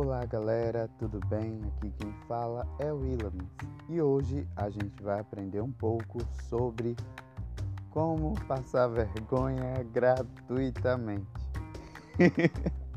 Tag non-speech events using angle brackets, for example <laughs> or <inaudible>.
Olá galera, tudo bem? Aqui quem fala é o Willams e hoje a gente vai aprender um pouco sobre como passar vergonha gratuitamente. <laughs>